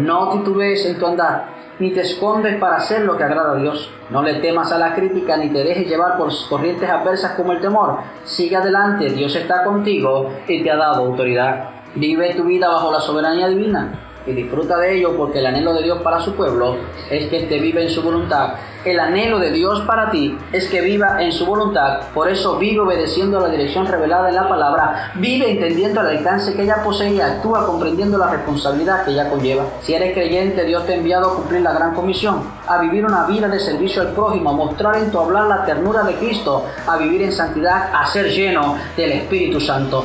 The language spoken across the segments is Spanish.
No titubees en tu andar, ni te escondes para hacer lo que agrada a Dios. No le temas a la crítica, ni te dejes llevar por corrientes adversas como el temor. Sigue adelante, Dios está contigo y te ha dado autoridad. Vive tu vida bajo la soberanía divina y disfruta de ello porque el anhelo de Dios para su pueblo es que te vive en su voluntad. El anhelo de Dios para ti es que viva en su voluntad. Por eso vive obedeciendo a la dirección revelada en la palabra. Vive entendiendo el alcance que ella posee y actúa comprendiendo la responsabilidad que ella conlleva. Si eres creyente, Dios te ha enviado a cumplir la gran comisión, a vivir una vida de servicio al prójimo, a mostrar en tu hablar la ternura de Cristo, a vivir en santidad, a ser lleno del Espíritu Santo.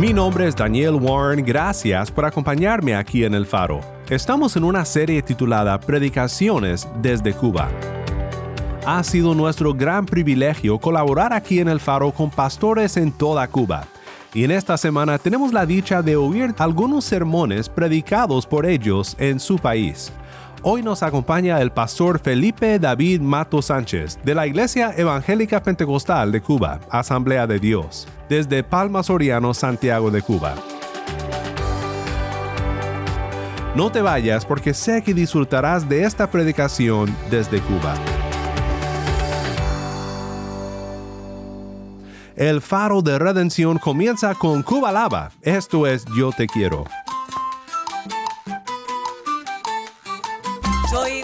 Mi nombre es Daniel Warren, gracias por acompañarme aquí en El Faro. Estamos en una serie titulada Predicaciones desde Cuba. Ha sido nuestro gran privilegio colaborar aquí en El Faro con pastores en toda Cuba. Y en esta semana tenemos la dicha de oír algunos sermones predicados por ellos en su país. Hoy nos acompaña el pastor Felipe David Mato Sánchez de la Iglesia Evangélica Pentecostal de Cuba, Asamblea de Dios, desde Palma Soriano, Santiago de Cuba. No te vayas porque sé que disfrutarás de esta predicación desde Cuba. El faro de redención comienza con Cuba Lava. Esto es Yo Te Quiero.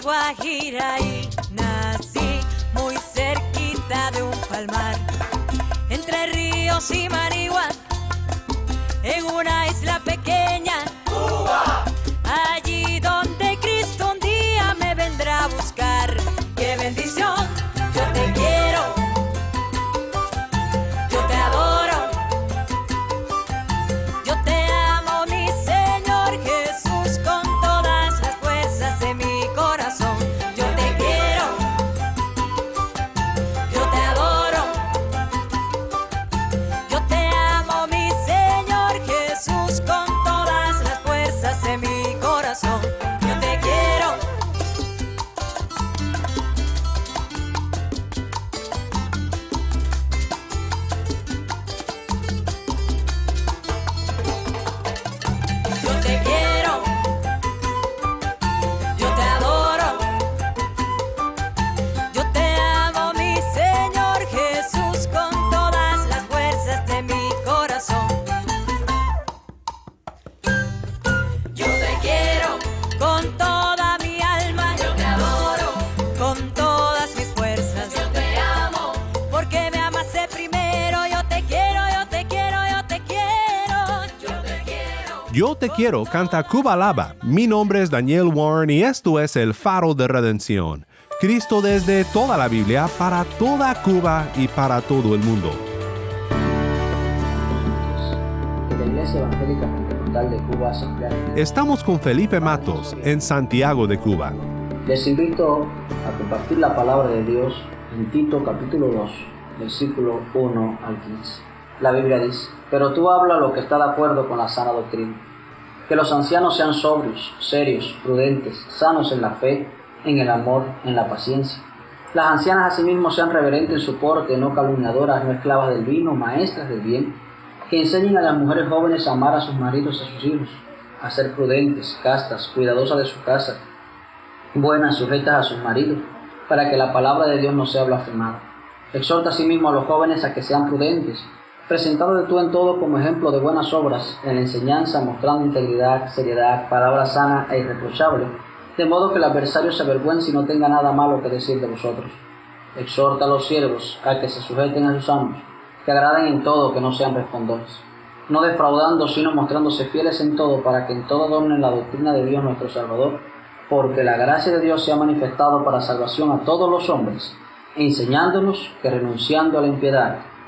Guajira y nací muy cerquita de un palmar, entre ríos y marihuana, en una isla pequeña, Yo te quiero canta Cuba Lava. Mi nombre es Daniel Warren y esto es el faro de redención. Cristo desde toda la Biblia para toda Cuba y para todo el mundo. de la Iglesia Evangélica Pentecostal de Cuba, Asamblea de Dios. Estamos con Felipe Matos en Santiago de Cuba. Les invito a compartir la palabra de Dios en Tito capítulo 2, versículo 1 al 15. La Biblia dice, pero tú habla lo que está de acuerdo con la sana doctrina, que los ancianos sean sobrios, serios, prudentes, sanos en la fe, en el amor, en la paciencia. Las ancianas asimismo sean reverentes en su porte, no calumniadoras, no esclavas del vino, maestras del bien, que enseñen a las mujeres jóvenes a amar a sus maridos y a sus hijos, a ser prudentes, castas, cuidadosas de su casa, buenas, sujetas a sus maridos, para que la palabra de Dios no sea blasfemada. Exhorta asimismo a los jóvenes a que sean prudentes, presentado de tú en todo como ejemplo de buenas obras, en la enseñanza, mostrando integridad, seriedad, palabra sana e irreprochable, de modo que el adversario se avergüence y no tenga nada malo que decir de vosotros. Exhorta a los siervos a que se sujeten a sus amos, que agraden en todo, que no sean respondores, no defraudando, sino mostrándose fieles en todo, para que en todo adornen la doctrina de Dios nuestro Salvador, porque la gracia de Dios se ha manifestado para salvación a todos los hombres, enseñándonos que renunciando a la impiedad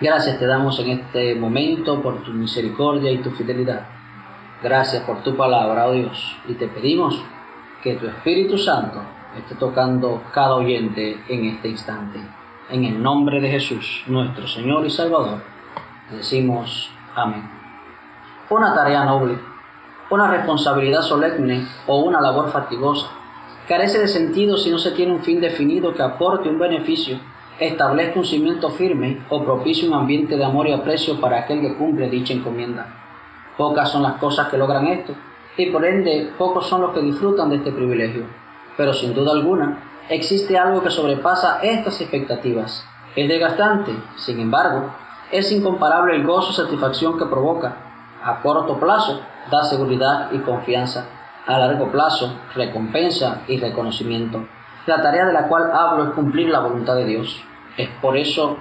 gracias te damos en este momento por tu misericordia y tu fidelidad. Gracias por tu palabra, oh Dios, y te pedimos que tu Espíritu Santo esté tocando cada oyente en este instante. En el nombre de Jesús, nuestro Señor y Salvador, decimos amén. Una tarea noble, una responsabilidad solemne o una labor fatigosa carece de sentido si no se tiene un fin definido que aporte un beneficio, establezca un cimiento firme o propicie un ambiente de amor y aprecio para aquel que cumple dicha encomienda. Pocas son las cosas que logran esto, y por ende pocos son los que disfrutan de este privilegio. Pero sin duda alguna, existe algo que sobrepasa estas expectativas. Es desgastante, sin embargo, es incomparable el gozo y satisfacción que provoca. A corto plazo, da seguridad y confianza a largo plazo, recompensa y reconocimiento. La tarea de la cual hablo es cumplir la voluntad de Dios. Es por eso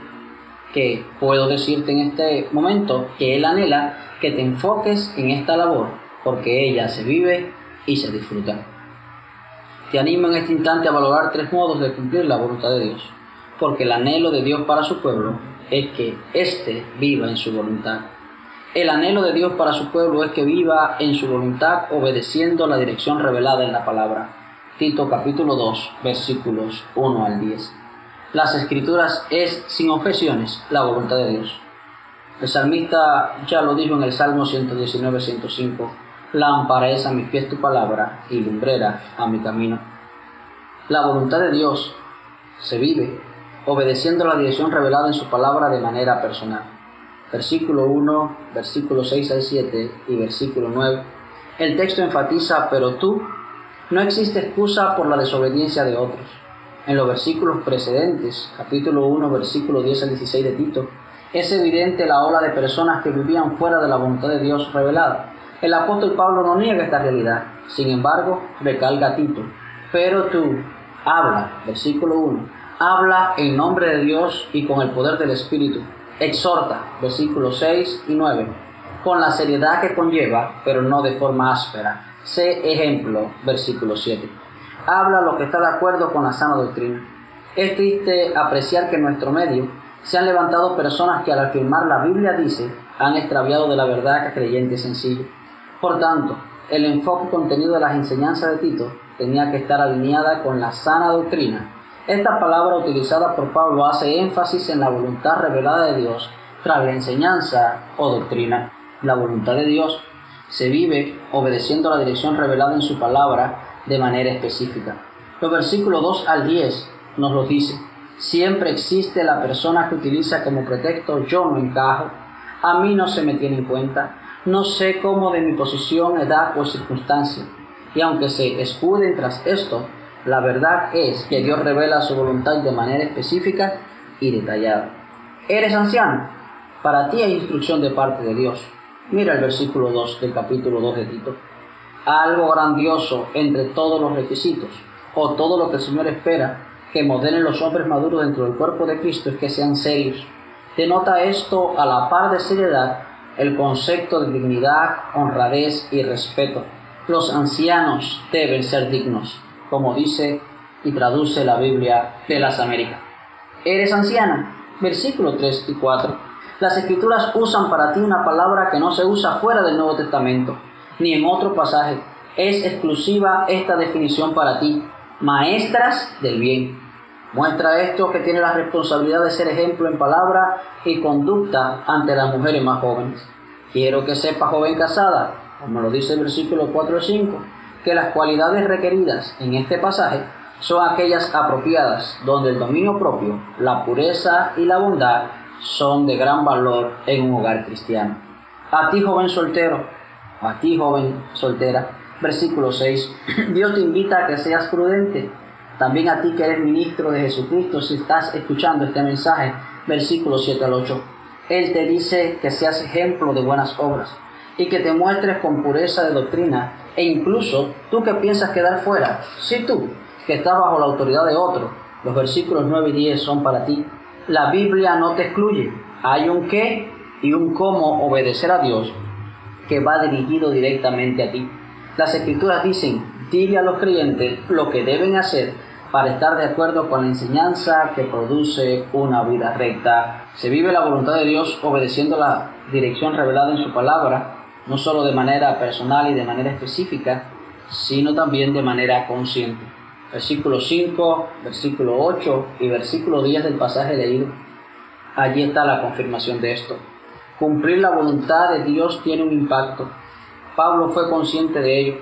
que puedo decirte en este momento que Él anhela que te enfoques en esta labor, porque ella se vive y se disfruta. Te animo en este instante a valorar tres modos de cumplir la voluntad de Dios, porque el anhelo de Dios para su pueblo es que éste viva en su voluntad. El anhelo de Dios para su pueblo es que viva en su voluntad obedeciendo la dirección revelada en la palabra. Tito capítulo 2 versículos 1 al 10. Las escrituras es sin objeciones la voluntad de Dios. El salmista ya lo dijo en el Salmo 119-105, lámpara es a mis pies tu palabra y lumbrera a mi camino. La voluntad de Dios se vive obedeciendo la dirección revelada en su palabra de manera personal versículo 1, versículo 6 al 7 y versículo 9. El texto enfatiza, pero tú, no existe excusa por la desobediencia de otros. En los versículos precedentes, capítulo 1, versículo 10 al 16 de Tito, es evidente la ola de personas que vivían fuera de la voluntad de Dios revelada. El apóstol Pablo no niega esta realidad, sin embargo, recalga a Tito, pero tú, habla, versículo 1, habla en nombre de Dios y con el poder del Espíritu exhorta, versículos 6 y 9, con la seriedad que conlleva, pero no de forma áspera. Sé ejemplo, versículo 7. Habla lo que está de acuerdo con la sana doctrina. Es triste apreciar que en nuestro medio se han levantado personas que al afirmar la Biblia dice han extraviado de la verdad que creyente sencillo. Por tanto, el enfoque contenido de las enseñanzas de Tito tenía que estar alineada con la sana doctrina esta palabra utilizada por Pablo hace énfasis en la voluntad revelada de Dios tras la enseñanza o doctrina. La voluntad de Dios se vive obedeciendo la dirección revelada en su palabra de manera específica. Los versículos 2 al 10 nos lo dice. Siempre existe la persona que utiliza como pretexto yo no encajo, a mí no se me tiene en cuenta, no sé cómo de mi posición, edad o circunstancia. Y aunque se escuden tras esto, la verdad es que Dios revela su voluntad de manera específica y detallada. ¿Eres anciano? Para ti hay instrucción de parte de Dios. Mira el versículo 2 del capítulo 2 de Tito. Algo grandioso entre todos los requisitos, o todo lo que el Señor espera que modelen los hombres maduros dentro del cuerpo de Cristo es que sean serios. Denota esto a la par de seriedad el concepto de dignidad, honradez y respeto. Los ancianos deben ser dignos como dice y traduce la Biblia de las Américas. ¿Eres anciana? Versículo 3 y 4. Las escrituras usan para ti una palabra que no se usa fuera del Nuevo Testamento, ni en otro pasaje. Es exclusiva esta definición para ti, maestras del bien. Muestra esto que tiene la responsabilidad de ser ejemplo en palabra y conducta ante las mujeres más jóvenes. Quiero que sepa, joven casada, como lo dice el versículo 4 y 5, que las cualidades requeridas en este pasaje son aquellas apropiadas, donde el dominio propio, la pureza y la bondad son de gran valor en un hogar cristiano. A ti joven soltero, a ti joven soltera. Versículo 6. Dios te invita a que seas prudente. También a ti que eres ministro de Jesucristo, si estás escuchando este mensaje, versículo 7 al 8. Él te dice que seas ejemplo de buenas obras y que te muestres con pureza de doctrina e incluso tú que piensas quedar fuera, si tú que estás bajo la autoridad de otro, los versículos 9 y 10 son para ti. La Biblia no te excluye, hay un qué y un cómo obedecer a Dios que va dirigido directamente a ti. Las escrituras dicen, dile a los creyentes lo que deben hacer para estar de acuerdo con la enseñanza que produce una vida recta. Se vive la voluntad de Dios obedeciendo la dirección revelada en su palabra no solo de manera personal y de manera específica, sino también de manera consciente. Versículo 5, versículo 8 y versículo 10 del pasaje leído. Allí está la confirmación de esto. Cumplir la voluntad de Dios tiene un impacto. Pablo fue consciente de ello.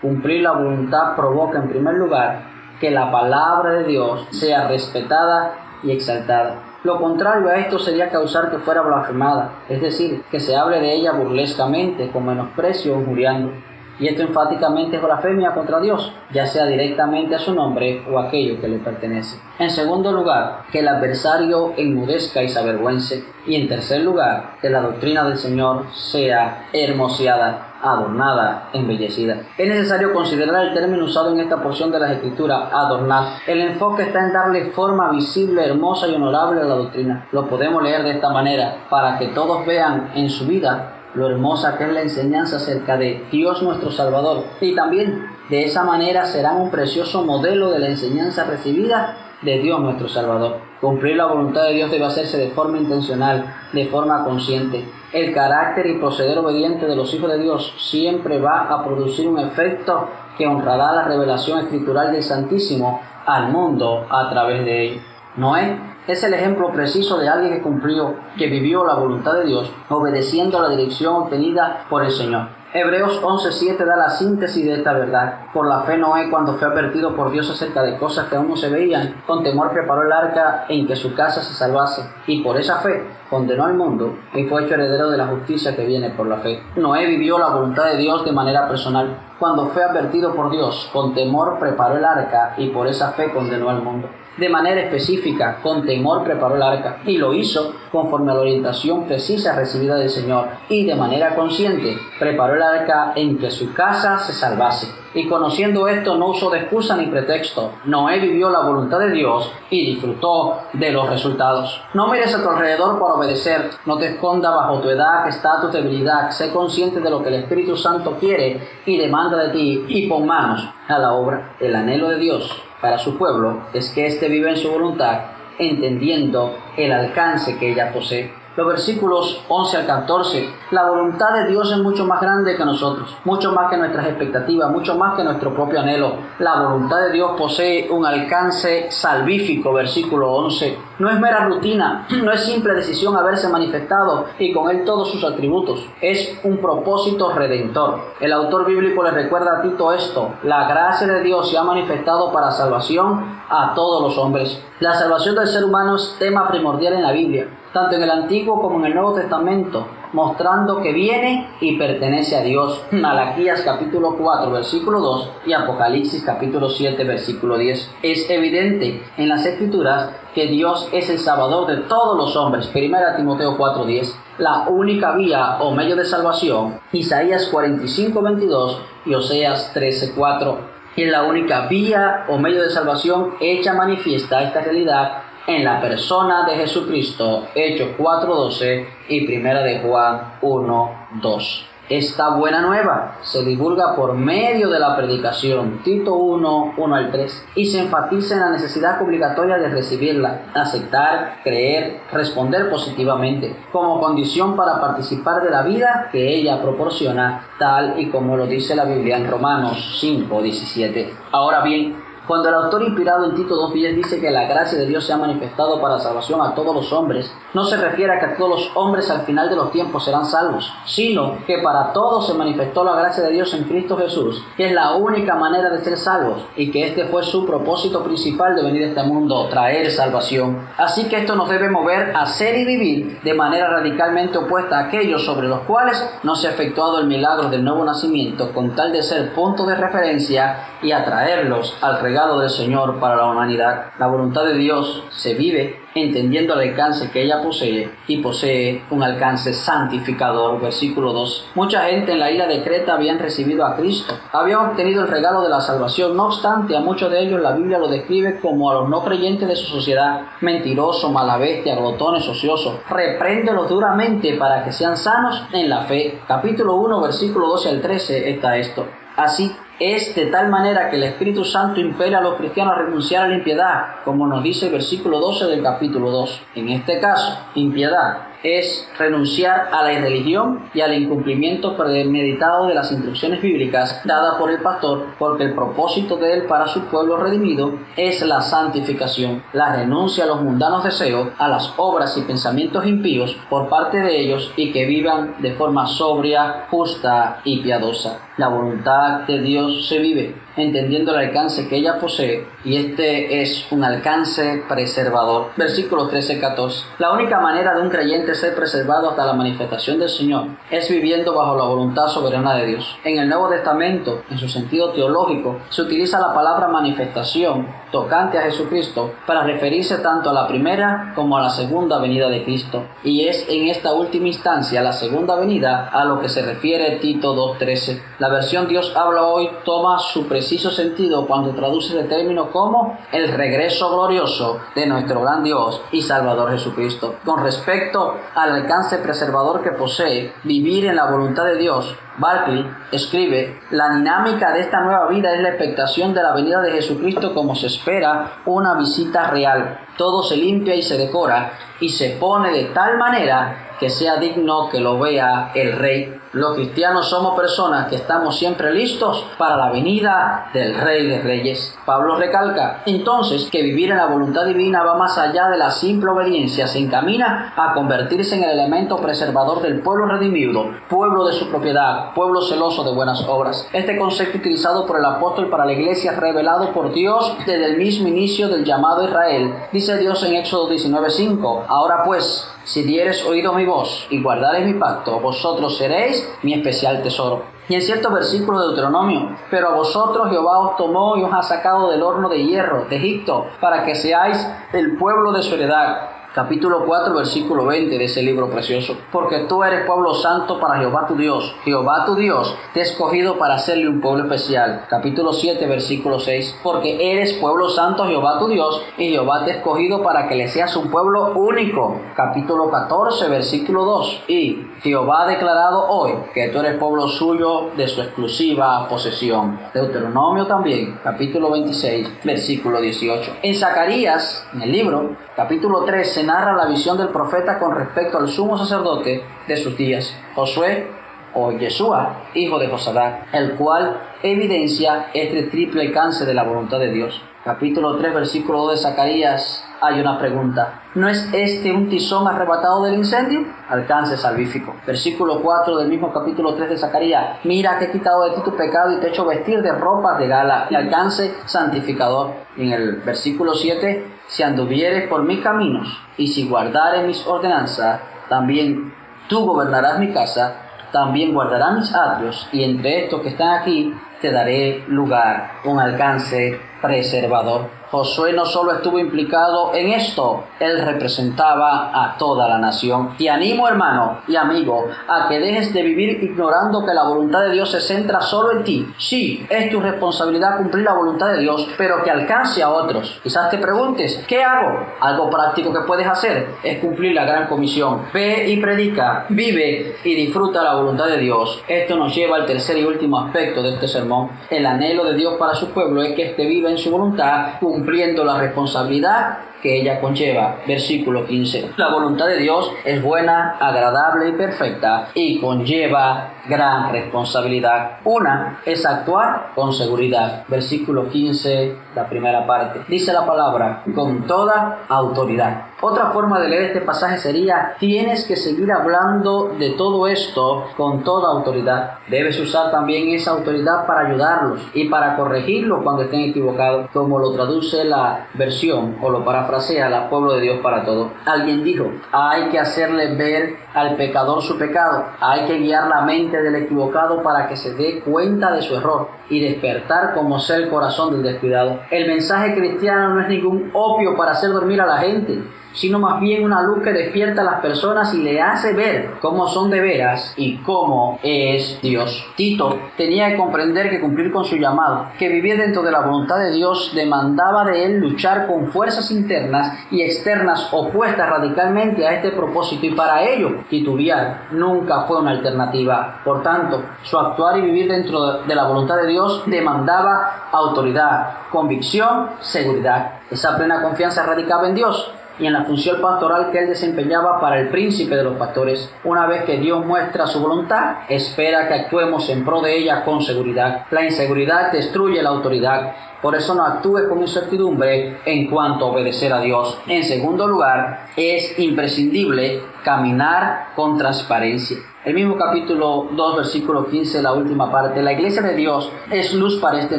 Cumplir la voluntad provoca en primer lugar que la palabra de Dios sea respetada y exaltada. Lo contrario a esto sería causar que fuera blasfemada, es decir, que se hable de ella burlescamente, con menosprecio o injuriando. Y esto enfáticamente es blasfemia contra Dios, ya sea directamente a su nombre o a aquello que le pertenece. En segundo lugar, que el adversario enmudezca y se avergüence. Y en tercer lugar, que la doctrina del Señor sea hermoseada adornada, embellecida. Es necesario considerar el término usado en esta porción de las escrituras, adornar. El enfoque está en darle forma visible, hermosa y honorable a la doctrina. Lo podemos leer de esta manera, para que todos vean en su vida lo hermosa que es la enseñanza acerca de Dios nuestro Salvador. Y también de esa manera serán un precioso modelo de la enseñanza recibida de Dios nuestro Salvador. Cumplir la voluntad de Dios debe hacerse de forma intencional, de forma consciente. El carácter y proceder obediente de los hijos de Dios siempre va a producir un efecto que honrará la revelación escritural del Santísimo al mundo a través de él. Noé es el ejemplo preciso de alguien que cumplió, que vivió la voluntad de Dios, obedeciendo la dirección obtenida por el Señor. Hebreos 11:7 da la síntesis de esta verdad. Por la fe Noé, cuando fue advertido por Dios acerca de cosas que aún no se veían, con temor preparó el arca en que su casa se salvase, y por esa fe condenó al mundo y fue hecho heredero de la justicia que viene por la fe. Noé vivió la voluntad de Dios de manera personal. Cuando fue advertido por Dios, con temor preparó el arca y por esa fe condenó al mundo de manera específica, con temor preparó el arca y lo hizo conforme a la orientación precisa recibida del Señor y de manera consciente preparó el arca en que su casa se salvase. Y conociendo esto no usó de excusa ni pretexto. Noé vivió la voluntad de Dios y disfrutó de los resultados. No mires a tu alrededor para obedecer. No te esconda bajo tu edad, estatus, debilidad. Sé consciente de lo que el Espíritu Santo quiere y demanda de ti y pon manos a la obra. El anhelo de Dios para su pueblo es que éste vive en su voluntad, entendiendo el alcance que ella posee los versículos 11 al 14, la voluntad de Dios es mucho más grande que nosotros, mucho más que nuestras expectativas, mucho más que nuestro propio anhelo. La voluntad de Dios posee un alcance salvífico, versículo 11. No es mera rutina, no es simple decisión haberse manifestado y con él todos sus atributos. Es un propósito redentor. El autor bíblico le recuerda a Tito esto. La gracia de Dios se ha manifestado para salvación a todos los hombres. La salvación del ser humano es tema primordial en la Biblia tanto en el Antiguo como en el Nuevo Testamento, mostrando que viene y pertenece a Dios. Malaquías capítulo 4, versículo 2 y Apocalipsis capítulo 7, versículo 10. Es evidente en las Escrituras que Dios es el Salvador de todos los hombres. Primera Timoteo 4, 10. La única vía o medio de salvación, Isaías 45, 22 y Oseas 13, 4. Y es la única vía o medio de salvación hecha manifiesta esta realidad en la persona de Jesucristo, Hechos 4.12 y Primera de Juan 1.2. Esta buena nueva se divulga por medio de la predicación, Tito 1, 1 al 3, y se enfatiza en la necesidad obligatoria de recibirla, aceptar, creer, responder positivamente, como condición para participar de la vida que ella proporciona, tal y como lo dice la Biblia en Romanos 5, 17. Ahora bien, Cuando el autor inspirado en Tito 2.10 dice que la gracia de Dios se ha manifestado para salvación a todos los hombres, no se refiere a que todos los hombres al final de los tiempos serán salvos, sino que para todos se manifestó la gracia de Dios en Cristo Jesús, que es la única manera de ser salvos y que este fue su propósito principal de venir a este mundo, traer salvación. Así que esto nos debe mover a ser y vivir de manera radicalmente opuesta a aquellos sobre los cuales no se ha efectuado el milagro del nuevo nacimiento con tal de ser punto de referencia y atraerlos al regalo del Señor para la humanidad. La voluntad de Dios se vive entendiendo el alcance que ella posee y posee un alcance santificador. Versículo 2. Mucha gente en la isla de Creta habían recibido a Cristo, habían obtenido el regalo de la salvación. No obstante, a muchos de ellos la Biblia lo describe como a los no creyentes de su sociedad, mentirosos, malabestia, glotones, ociosos. Repréndelos duramente para que sean sanos en la fe. Capítulo 1, versículo 12 al 13 está esto. Así es de tal manera que el Espíritu Santo impele a los cristianos a renunciar a la impiedad, como nos dice el versículo 12 del capítulo 2. En este caso, impiedad es renunciar a la irreligión y al incumplimiento premeditado de las instrucciones bíblicas dadas por el pastor, porque el propósito de él para su pueblo redimido es la santificación, la renuncia a los mundanos deseos, a las obras y pensamientos impíos por parte de ellos y que vivan de forma sobria, justa y piadosa. La voluntad de Dios se vive entendiendo el alcance que ella posee y este es un alcance preservador. Versículo 13-14. La única manera de un creyente ser preservado hasta la manifestación del Señor es viviendo bajo la voluntad soberana de Dios. En el Nuevo Testamento, en su sentido teológico, se utiliza la palabra manifestación tocante a Jesucristo para referirse tanto a la primera como a la segunda venida de Cristo. Y es en esta última instancia, la segunda venida, a lo que se refiere Tito 2.13. La versión Dios habla hoy toma su preciso sentido cuando traduce el término como el regreso glorioso de nuestro gran Dios y Salvador Jesucristo. Con respecto al alcance preservador que posee vivir en la voluntad de Dios, Barclay escribe, la dinámica de esta nueva vida es la expectación de la venida de Jesucristo como se espera una visita real. Todo se limpia y se decora y se pone de tal manera que sea digno que lo vea el Rey. Los cristianos somos personas que estamos siempre listos para la venida del Rey de Reyes. Pablo recalca entonces que vivir en la voluntad divina va más allá de la simple obediencia, se encamina a convertirse en el elemento preservador del pueblo redimido, pueblo de su propiedad, pueblo celoso de buenas obras. Este concepto utilizado por el apóstol para la iglesia revelado por Dios desde el mismo inicio del llamado Israel. Dice Dios en Éxodo 19:5, ahora pues, si dieres oído mi voz y guardares mi pacto, vosotros seréis mi especial tesoro. Y en cierto versículo de Deuteronomio, pero a vosotros Jehová os tomó y os ha sacado del horno de hierro de Egipto, para que seáis el pueblo de su heredad capítulo 4, versículo 20 de ese libro precioso. Porque tú eres pueblo santo para Jehová tu Dios. Jehová tu Dios te ha escogido para hacerle un pueblo especial. Capítulo 7, versículo 6. Porque eres pueblo santo Jehová tu Dios y Jehová te ha escogido para que le seas un pueblo único. Capítulo 14, versículo 2. Y Jehová ha declarado hoy que tú eres pueblo suyo de su exclusiva posesión. Deuteronomio también, capítulo 26, versículo 18. En Zacarías, en el libro, capítulo 13, narra la visión del profeta con respecto al sumo sacerdote de sus días, Josué o Yeshua, hijo de Josadac, el cual evidencia este triple alcance de la voluntad de Dios. Capítulo 3, versículo 2 de Zacarías, hay una pregunta. ¿No es este un tizón arrebatado del incendio? Alcance salvífico. Versículo 4 del mismo capítulo 3 de Zacarías. Mira que he quitado de ti tu pecado y te he hecho vestir de ropas de gala. Alcance santificador. En el versículo 7, si anduvieres por mis caminos y si guardares mis ordenanzas, también tú gobernarás mi casa, también guardarás mis atrios y entre estos que están aquí te daré lugar, un alcance preservador. Josué no solo estuvo implicado en esto, él representaba a toda la nación. Te animo, hermano y amigo, a que dejes de vivir ignorando que la voluntad de Dios se centra solo en ti. Sí, es tu responsabilidad cumplir la voluntad de Dios, pero que alcance a otros. Quizás te preguntes, ¿qué hago? Algo práctico que puedes hacer es cumplir la gran comisión. Ve y predica, vive y disfruta la voluntad de Dios. Esto nos lleva al tercer y último aspecto de este sermón. El anhelo de Dios para su pueblo es que éste viva en su voluntad, cumpliendo la responsabilidad que ella conlleva. Versículo 15. La voluntad de Dios es buena, agradable y perfecta y conlleva gran responsabilidad. Una es actuar con seguridad. Versículo 15, la primera parte. Dice la palabra, con toda autoridad. Otra forma de leer este pasaje sería, tienes que seguir hablando de todo esto con toda autoridad. Debes usar también esa autoridad para ayudarlos y para corregirlos cuando estén equivocados, como lo traduce la versión o lo parafrasea la pueblo de Dios para todo. Alguien dijo, hay que hacerle ver al pecador su pecado, hay que guiar la mente del equivocado para que se dé cuenta de su error y despertar como sea el corazón del descuidado. El mensaje cristiano no es ningún opio para hacer dormir a la gente sino más bien una luz que despierta a las personas y le hace ver cómo son de veras y cómo es Dios. Tito tenía que comprender que cumplir con su llamado, que vivir dentro de la voluntad de Dios, demandaba de él luchar con fuerzas internas y externas opuestas radicalmente a este propósito y para ello titubear nunca fue una alternativa. Por tanto, su actuar y vivir dentro de la voluntad de Dios demandaba autoridad, convicción, seguridad. Esa plena confianza radicaba en Dios y en la función pastoral que él desempeñaba para el príncipe de los pastores. Una vez que Dios muestra su voluntad, espera que actuemos en pro de ella con seguridad. La inseguridad destruye la autoridad. Por eso no actúes con incertidumbre en cuanto a obedecer a Dios. En segundo lugar, es imprescindible caminar con transparencia. El mismo capítulo 2, versículo 15, la última parte. La iglesia de Dios es luz para este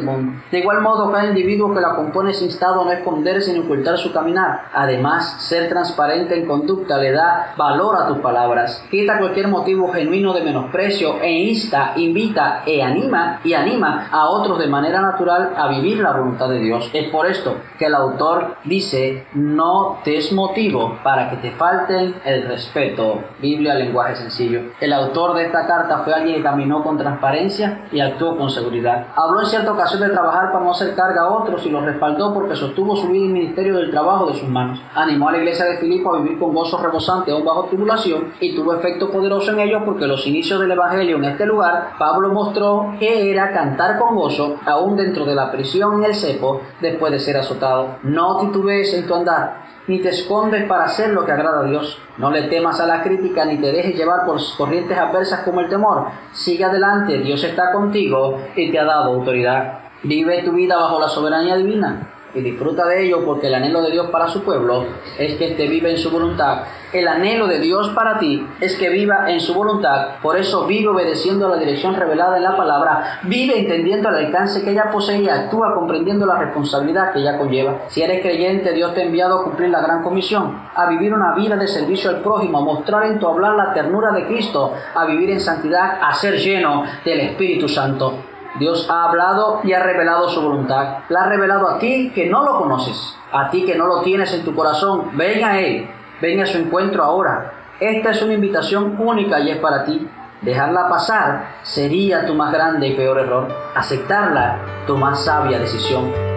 mundo. De igual modo, cada individuo que la compone es instado a no esconderse ni ocultar su caminar. Además, ser transparente en conducta le da valor a tus palabras. Quita cualquier motivo genuino de menosprecio e insta, invita e anima y anima a otros de manera natural a vivir la voluntad de Dios. Es por esto que el autor dice, no te es motivo para que te falten el respeto. Biblia, lenguaje sencillo. El autor de esta carta fue alguien que caminó con transparencia y actuó con seguridad. Habló en cierta ocasión de trabajar para no hacer carga a otros y los respaldó porque sostuvo su vida y ministerio del trabajo de sus manos. Animó a la iglesia de Filipo a vivir con gozo rebosante aún bajo tribulación y tuvo efecto poderoso en ellos porque los inicios del evangelio en este lugar, Pablo mostró que era cantar con gozo aún dentro de la prisión el cepo después de ser azotado. No titubees en tu andar ni te escondes para hacer lo que agrada a Dios. No le temas a la crítica ni te dejes llevar por corrientes adversas como el temor. Sigue adelante, Dios está contigo y te ha dado autoridad. Vive tu vida bajo la soberanía divina y disfruta de ello porque el anhelo de Dios para su pueblo es que éste vive en su voluntad. El anhelo de Dios para ti es que viva en su voluntad. Por eso vive obedeciendo a la dirección revelada en la palabra. Vive entendiendo el alcance que ella posee y actúa comprendiendo la responsabilidad que ella conlleva. Si eres creyente, Dios te ha enviado a cumplir la gran comisión, a vivir una vida de servicio al prójimo, a mostrar en tu hablar la ternura de Cristo, a vivir en santidad, a ser lleno del Espíritu Santo. Dios ha hablado y ha revelado su voluntad. La ha revelado a ti que no lo conoces, a ti que no lo tienes en tu corazón. Ven a Él, ven a su encuentro ahora. Esta es una invitación única y es para ti. Dejarla pasar sería tu más grande y peor error. Aceptarla, tu más sabia decisión.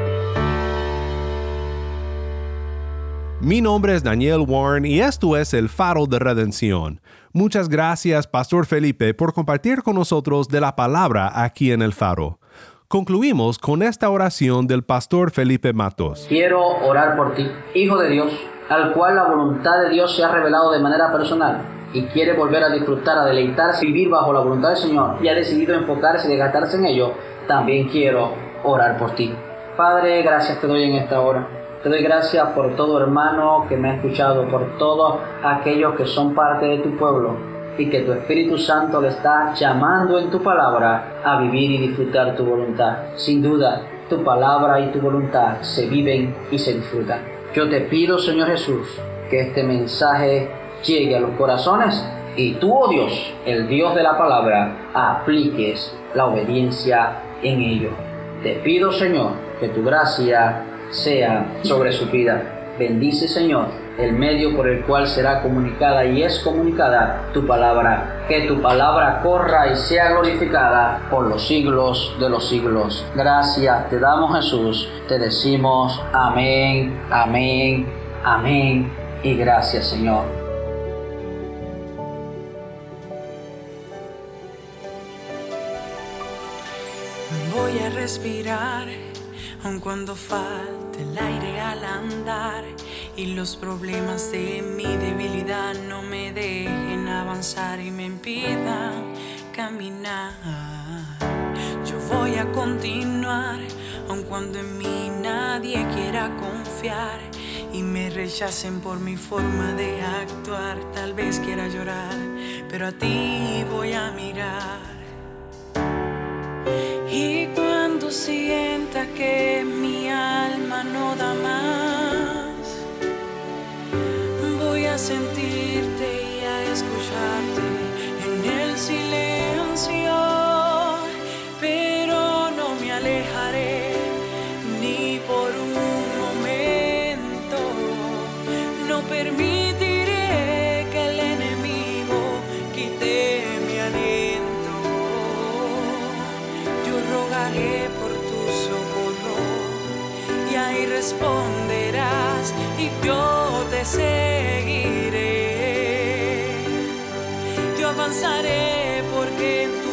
Mi nombre es Daniel Warren y esto es el Faro de Redención. Muchas gracias, Pastor Felipe, por compartir con nosotros de la palabra aquí en el Faro. Concluimos con esta oración del Pastor Felipe Matos. Quiero orar por ti, Hijo de Dios, al cual la voluntad de Dios se ha revelado de manera personal y quiere volver a disfrutar, a deleitarse, vivir bajo la voluntad del Señor y ha decidido enfocarse y desgastarse en ello, también quiero orar por ti. Padre, gracias te doy en esta hora. Te doy gracias por todo hermano que me ha escuchado, por todos aquellos que son parte de tu pueblo y que tu Espíritu Santo le está llamando en tu palabra a vivir y disfrutar tu voluntad. Sin duda, tu palabra y tu voluntad se viven y se disfrutan. Yo te pido, Señor Jesús, que este mensaje llegue a los corazones y tú, oh Dios, el Dios de la palabra, apliques la obediencia en ello. Te pido, Señor, que tu gracia sea sobre su vida. Bendice, Señor, el medio por el cual será comunicada y es comunicada tu palabra. Que tu palabra corra y sea glorificada por los siglos de los siglos. Gracias te damos, Jesús. Te decimos amén, amén, amén y gracias, Señor. Voy a respirar, aun cuando falte el aire al andar y los problemas de mi debilidad no me dejen avanzar y me impidan caminar. Yo voy a continuar, aun cuando en mí nadie quiera confiar y me rechacen por mi forma de actuar. Tal vez quiera llorar, pero a ti voy a mirar. Sienta que mi alma no da más, yo te seguiré. Yo avanzaré porque en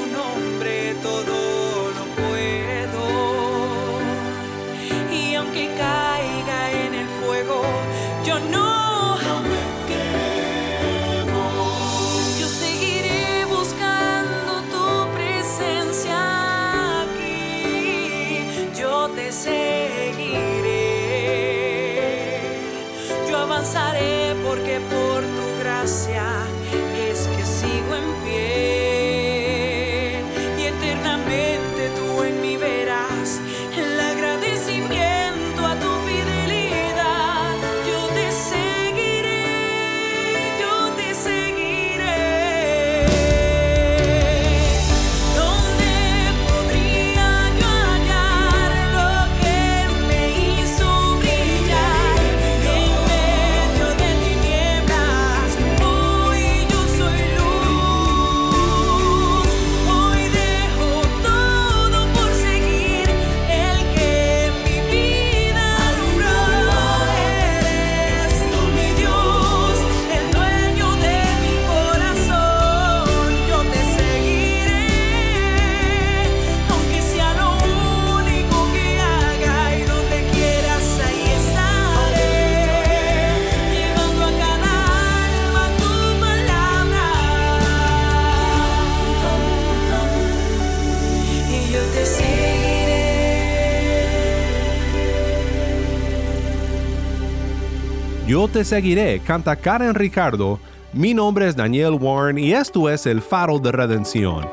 te seguiré, canta Karen Ricardo. Mi nombre es Daniel Warren y esto es El Faro de Redención.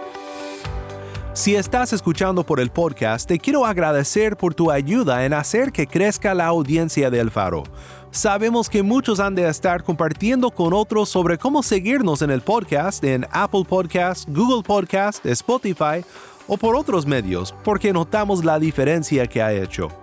Si estás escuchando por el podcast, te quiero agradecer por tu ayuda en hacer que crezca la audiencia del Faro. Sabemos que muchos han de estar compartiendo con otros sobre cómo seguirnos en el podcast en Apple Podcast, Google Podcast, Spotify o por otros medios, porque notamos la diferencia que ha hecho.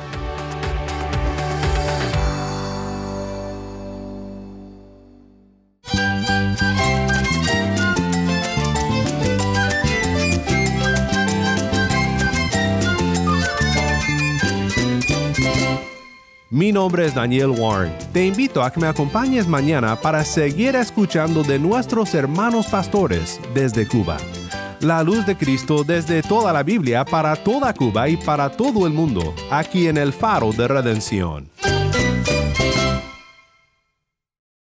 Mi nombre es Daniel Warren. Te invito a que me acompañes mañana para seguir escuchando de nuestros hermanos pastores desde Cuba. La luz de Cristo desde toda la Biblia para toda Cuba y para todo el mundo, aquí en el faro de redención.